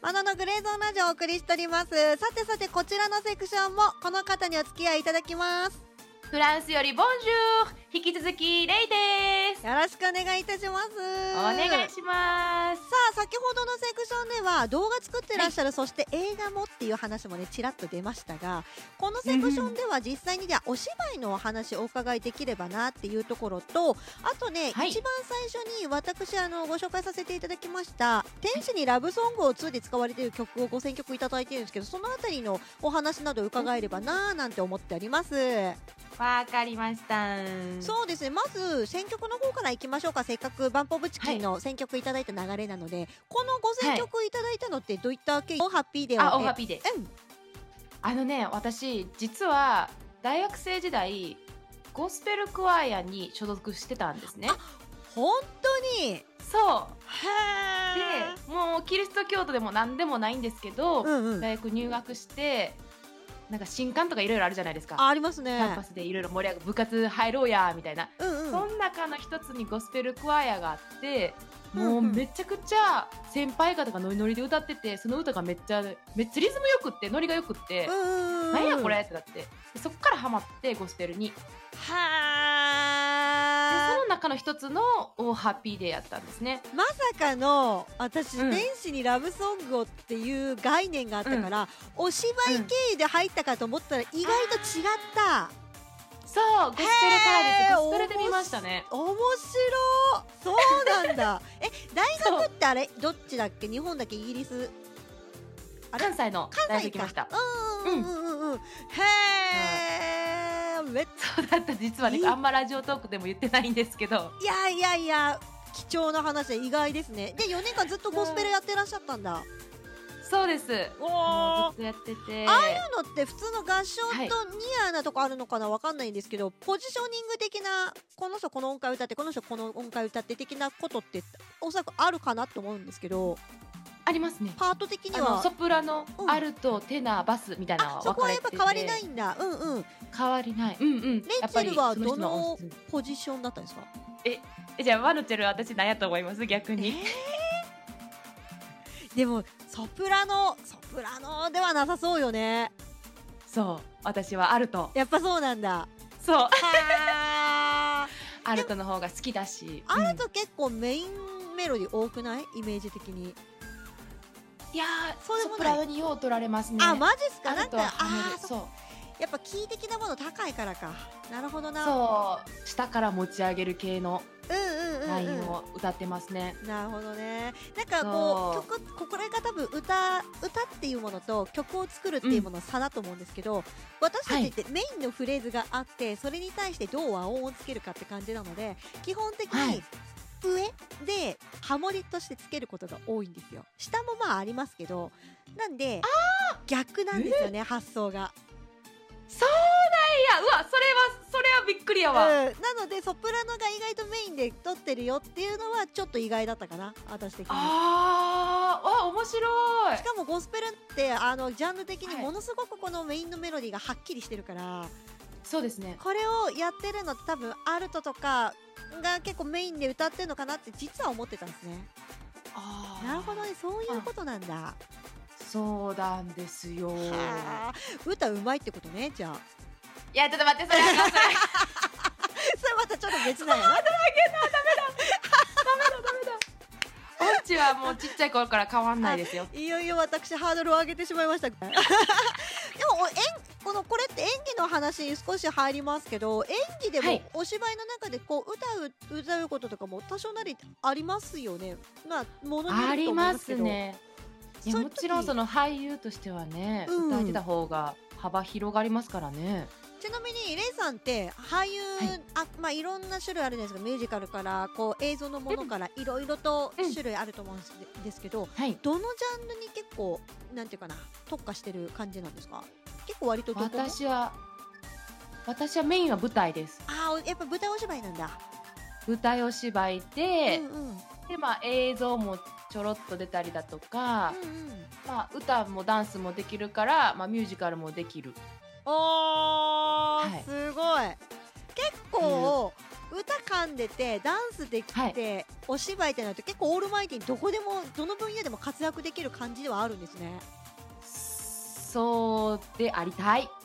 マナのグレーゾーンラジオをお送りしております。さてさてこちらのセクションもこの方にお付き合いいただきます。フランスよりボンジュー引き続きレイです。よろしくお願いいたします。お願いします。さあ先ほどのセクションでは動画作ってらっしゃる、そして映画もっていう話もねちらっと出ましたがこのセクションでは実際にではお芝居のお話をお伺いできればなっていうところとあとね、はい。一番最初に私あのご紹介させていただきました「天使にラブソングを2」で使われている曲をご選曲いただいてるんですけどそのあたりのお話など伺えればなーなんて思っております。わかりましたそうですね。まず選曲の方からいきましょうか。せっかくバンプオブチキンの選曲いただいた流れなので、このご選曲いただいたのってどういった経緯、ハッピーであオーハはッピーで。うん。あのね私実は大学生時代ゴスペルクワイアに所属してたんですね。本当に？そう。へでもうキリスト教徒でも何でもないんですけど、うんうん。大学入学してなんか新刊とかいろいろあるじゃないですか。あありますキャンねパスでいろいろ盛り上がる部活入ろうやみたいな、うんうん。その中の一つにゴスペルクワイアがあってもうめちゃくちゃ先輩方がノリノリで歌っててその歌がめっちゃめっちゃリズムよくってノリがよくって、うんうんうんなん。やこれってなってでそっからハマってゴスペルに。ではその中の一つのおハッピーデーやったんですね。まさかの私、うん天使にラブソングをっていう概念があったから、お芝居経由で入ったかと思ったら意外と違った、そうゴスペルからです。ゴスペルで見ましたね。面白そうなんだ。え大学ってあれどっちだっけ？日本だっけ？イギリス？関西の。大学行きました。うんうんうんうんうん。へえめっそうだった実はねいいあんまラジオトークでも言ってないんですけど。いやいやいや貴重な話で意外ですね。で4年間ずっとゴスペルやってらっしゃったんだ。そうです。おずっとやってて。ああいうのって普通の合唱とはいニアなとこあるのかなわかんないんですけど、ポジショニング的なこの人この音階歌ってこの人この音階歌って的なことっておそらくあるかなと思うんですけどありますね。パート的には。ソプラノ、うん。アルトテナーバスみたいなそこはやっぱ変わりないんだ。うんうん。変わりない。うんうん。レイチェルはどのポジションだったんですか？えじゃあワノチェル私何やと思います？逆に。でもソプラノソプラノではなさそうよね。そう。私はアルト。やっぱそうなんだ。そう。はあ アルトの方が好きだし。あるうん。と結構メインメロディー多くない？イメージ的にいやそうプラノによう取られますね。あマジっすか？アなんかあーそう。やっぱキー的なもの高いからか。なるほどな。そう下から持ち上げる系のうんうんうん、ラインうんを歌ってますね、なるほどね。なんかこうそ曲これが多分歌歌っていうものと曲を作るっていうものの差だと思うんですけど、私たちってメインのフレーズがあってそれに対してどう和音をつけるかって感じなので基本的にはい上でハモリとしてつけることが多いんですよ。下もまあありますけどなんで逆なんですよね発想が。そうなんや！うわそれはそれはびっくりやわ、うん、なのでソプラノが意外とメインで撮ってるよっていうのはちょっと意外だったかな私的に。あー！あ面白い。しかもゴスペルってあのジャンル的にはい。ものすごくこのメインのメロディーがはっきりしてるから、そうですね。これをやってるのって多分アルトとかが結構メインで歌ってるのかなって実は思ってたんですね。あー。なるほどね。そういうことなんだ。そうなんですよ。はあ。歌うまいってことねじゃあ。いやちょっと待って それ。それ。またちょっと別なんやな。音痴はもうちっちゃい頃から変わんないですよ。いよいよ私ハードルを上げてしまいました。でもお演このこれって演技の話に少し入りますけど演技でもはい。お芝居の中でこう歌う歌うこととかも多少なりありますよね。まあものによありまますけど。すね。もちろんその俳優としてはね、うん。歌えてた方が幅広がりますからね。ちなみにレイさんって俳優、はい。あまあいろんな種類あるんですがミュージカルからこう映像のものからいろいろとうん種類あると思うんですけど、はい。どのジャンルに結構なんていうかな特化してる感じなんですか？結構割と私は私はメインは舞台です。ああやっぱ舞台お芝居なんだ。舞台お芝居で、うんうん。うんでまあ映像もちょろっと出たりだとか、うんまあ歌もダンスもできるから、まあ、ミュージカルもできる。おー、はい。すごい。結構、歌噛んでてダンスできて、お芝居ってなると結構オールマイティにどこでもどの分野でも活躍できる感じではあるんですねそうでありたい。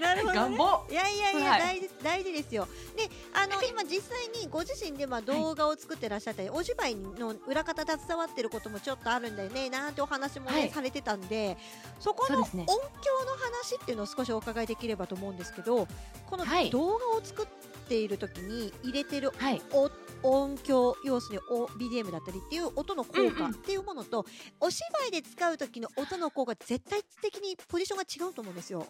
なるほど、ね、願望いやいやいや、はい。大事大事ですよ。であの今実際にご自身でまあ動画を作ってらっしゃったり、お芝居の裏方携わってることもちょっとあるんだよねなんてお話もね、はい。されてたんでそこの音響そうですね。の話っていうのを少しお伺いできればと思うんですけどこのはい。動画を作っている時に入れてるはい。お音響要するにお BDM だったりっていう音の効うんうん。果っていうものと、お芝居で使う時の音の効果絶対的にポジションが違うと思うんですよ。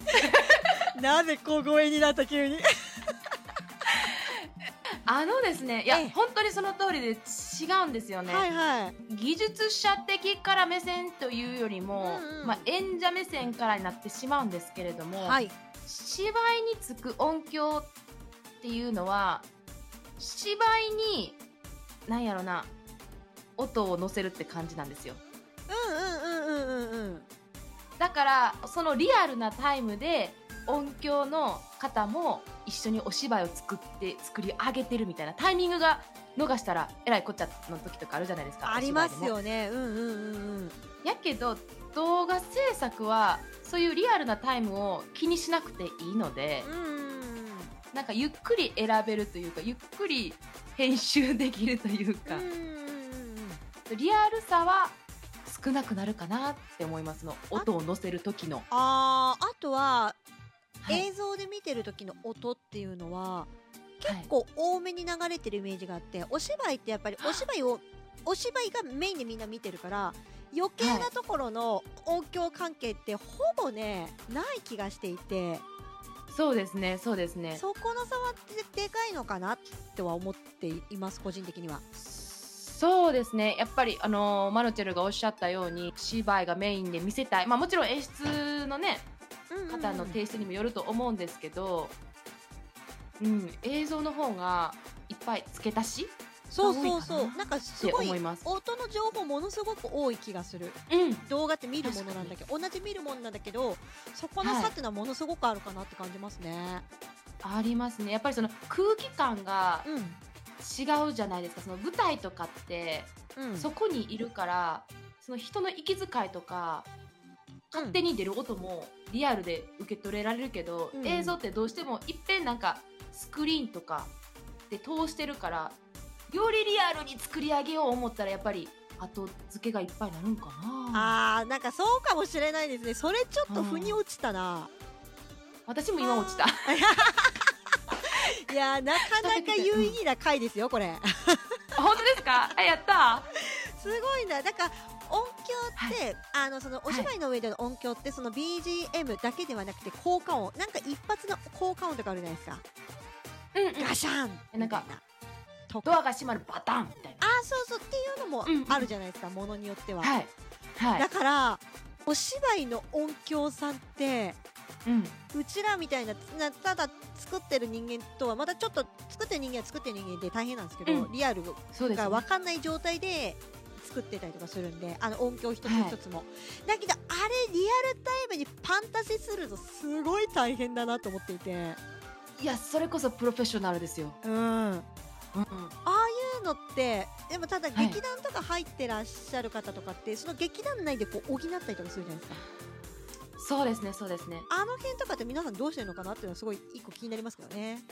な ぜ小声になった急に？あのですねいやええ。本当にその通りで違うんですよね、はいはい。技術者的から目線というよりも、うんうん。まあ、演者目線からになってしまうんですけれども、はい。芝居につく音響っていうのは芝居になんやろな音を乗せるって感じなんですよ。うんうんうんうんうんうん。だからそのリアルなタイムで音響の方も一緒にお芝居を作って作り上げてるみたいなタイミングが逃したらえらいこっちゃの時とかあるじゃないですかありますよね。うんうんうんうん。やけど動画制作はそういうリアルなタイムを気にしなくていいのでうなんかゆっくり選べるというかゆっくり編集できるというか、うんうんうんうん。リアルさは少なくなるかなって思いますの音を乗せる時の、あーあとははい。映像で見てる時の音っていうのははい。結構多めに流れてるイメージがあってお芝居ってやっぱりお芝居をお芝居がメインでみんな見てるから余計なところの音響関係ってほぼねない気がしていて。そうですねそうですね。そこの差はででかいのかなとは思っています個人的には。そうですね。やっぱりあのーマルチェルがおっしゃったように芝居がメインで見せたい。まあもちろん演出のね方のテイストにもよると思うんですけど、うん、映像の方がいっぱい付け足しそうそうそう。なんかすごい思います音の情報ものすごく多い気がする。うん。動画って見るものなんだけど同じ見るものなんだけどそこのはい。差っていうのはものすごくあるかなって感じますね。ありますね。やっぱりその空気感がうん。違うじゃないですか。その舞台とかって、うん、そこにいるからその人の息遣いとか勝手に出る音もリアルで受け取れられるけど、うん。映像ってどうしてもいっぺんなんかスクリーンとかで通してるからよりリアルに作り上げよう思ったらやっぱり後付けがいっぱいになるんかな。あーなんかそうかもしれないですね。それちょっと腑に落ちたな、私も今落ちた。いやーなかなか有意義な回ですよこれ。本当ですか？あやった すごいな。だから音響って、あのそのお芝居の上での音響ってその BGM だけではなくて効果音なんか一発の効果音とかあるじゃないですか、うんうん。ガシャン！えなんかみたいとドアが閉まるパターンみたいあーそうそうっていうのもうんうんあるじゃないですか、ものによっては、なはい。はい。だからお芝居の音響さんってうん。うちらみたいななただ作ってる人間とはまたちょっと作ってる人間は作ってる人間で大変なんですけど、うん。リアルが分かんない状態で作ってたりとかするんであの音響一つ一つも、だけどあれリアルタイムにパンタシするとすごい大変だなと思っていて。いやそれこそプロフェッショナルですよ、うん。あうん、あいうのってでもただはい劇団とか入ってらっしゃる方とかって、その劇団内でこう補ったりとかするじゃないですか。そうですねそうですね。あの辺とかって皆さんどうしてるのかなっていうのはすごい一個気になりますけどね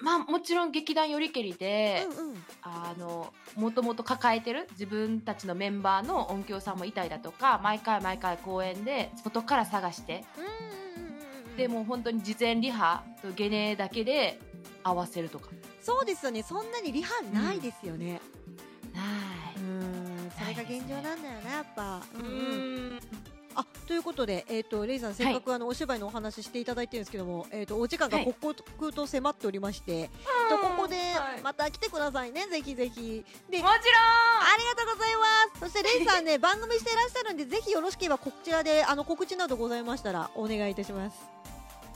まあもちろん劇団よりけりで、うんうん。あのもともと抱えてる自分たちのメンバーの音響さんもいたりだとか毎回毎回公演で外から探してうんうんうんうんうん。でもう本当に事前リハとゲネだけで合わせるとか。そうですよね。そんなにリハないですよね。なうん。それが現状なんだよなやっぱ。い、うんうん。あということで、えー、とレイさん、せっかくあのお芝居のお話ししていただいてるんですけども、えー、とお時間がはい刻々と迫っておりまして、とここではいまた来てくださいね、ぜひぜひ。でもちろんありがとうございます。そしてレイさんね、番組していらっしゃるんで、ぜひよろしければこちらであの告知などございましたらお願いいたします。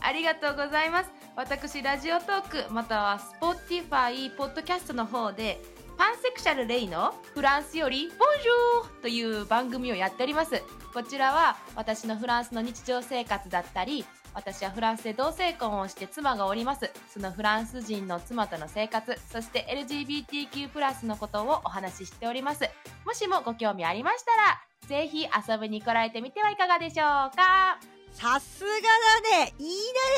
ありがとうございます私ラジオトークまたは Spotify ポッドキャストの方でパンセクシャルレイのフランスよりボンジューという番組をやっております。こちらは私のフランスの日常生活だったり私はフランスで同性婚をして妻がおります。そのフランス人の妻との生活そして LGBTQ+ のことをお話ししております。もしもご興味ありましたらぜひ遊びに来られてみてはいかがでしょうか。さすがだね。言い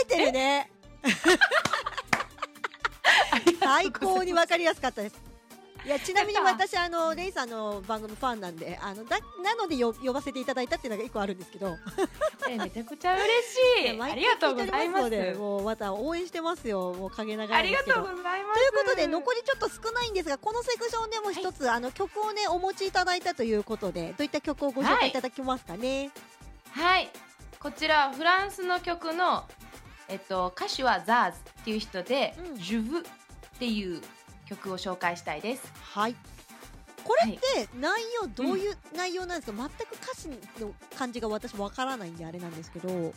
慣れてるね。最高にわかりやすかったですいやちなみに私あのレイさんの番組ファンなんであのだなのでよ呼ばせていただいたっていうのが一個あるんですけど。えめちゃくちゃ嬉しい。ありがとうございます。もうまた応援してますよ。もう陰ながらありがとうございます。ということで残りちょっと少ないんですがこのセクションでも一つ、はい、あの曲をねお持ちいただいたということでどういった曲をご紹介いただけますかね？はい、はい、こちらフランスの曲のえっと歌手はザーズっていう人で、うん、ジュブっていう曲を紹介したいです。はい。これって内容どういう内容なんですか、はい、全く歌詞の感じが私わからないんであれなんですけど。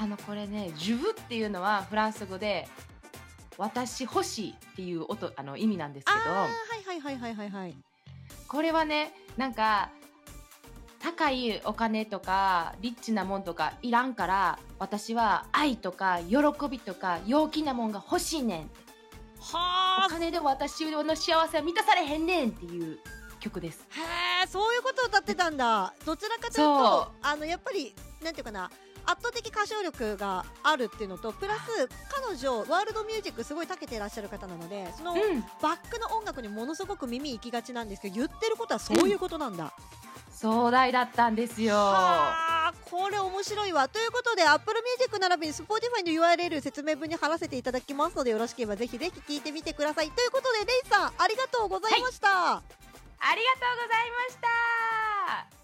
あのこれね「ジュブ」っていうのはフランス語で「私欲しい」っていう音あの意味なんですけど。はいはいはいはいはいはい。これはねなんか高いお金とかリッチなもんとかいらんから私は愛とか喜びとか陽気なもんが欲しいねんはお金で私の幸せは満たされへんねんっていう曲です。へえそういうことを歌ってたんだ。どちらかというとあのやっぱりなんていうかな圧倒的歌唱力があるっていうのとプラス彼女ワールドミュージックすごい長けてらっしゃる方なのでその、バックの音楽にものすごく耳行きがちなんですけど言ってることはそういうことなんだ、うん、壮大だったんですよ。これ面白いわ。ということで Apple Music 並びに Spotify の URL 説明文に貼らせていただきますのでよろしければぜひぜひ聞いてみてください。ということでレイさんありがとうございました、はい、ありがとうございました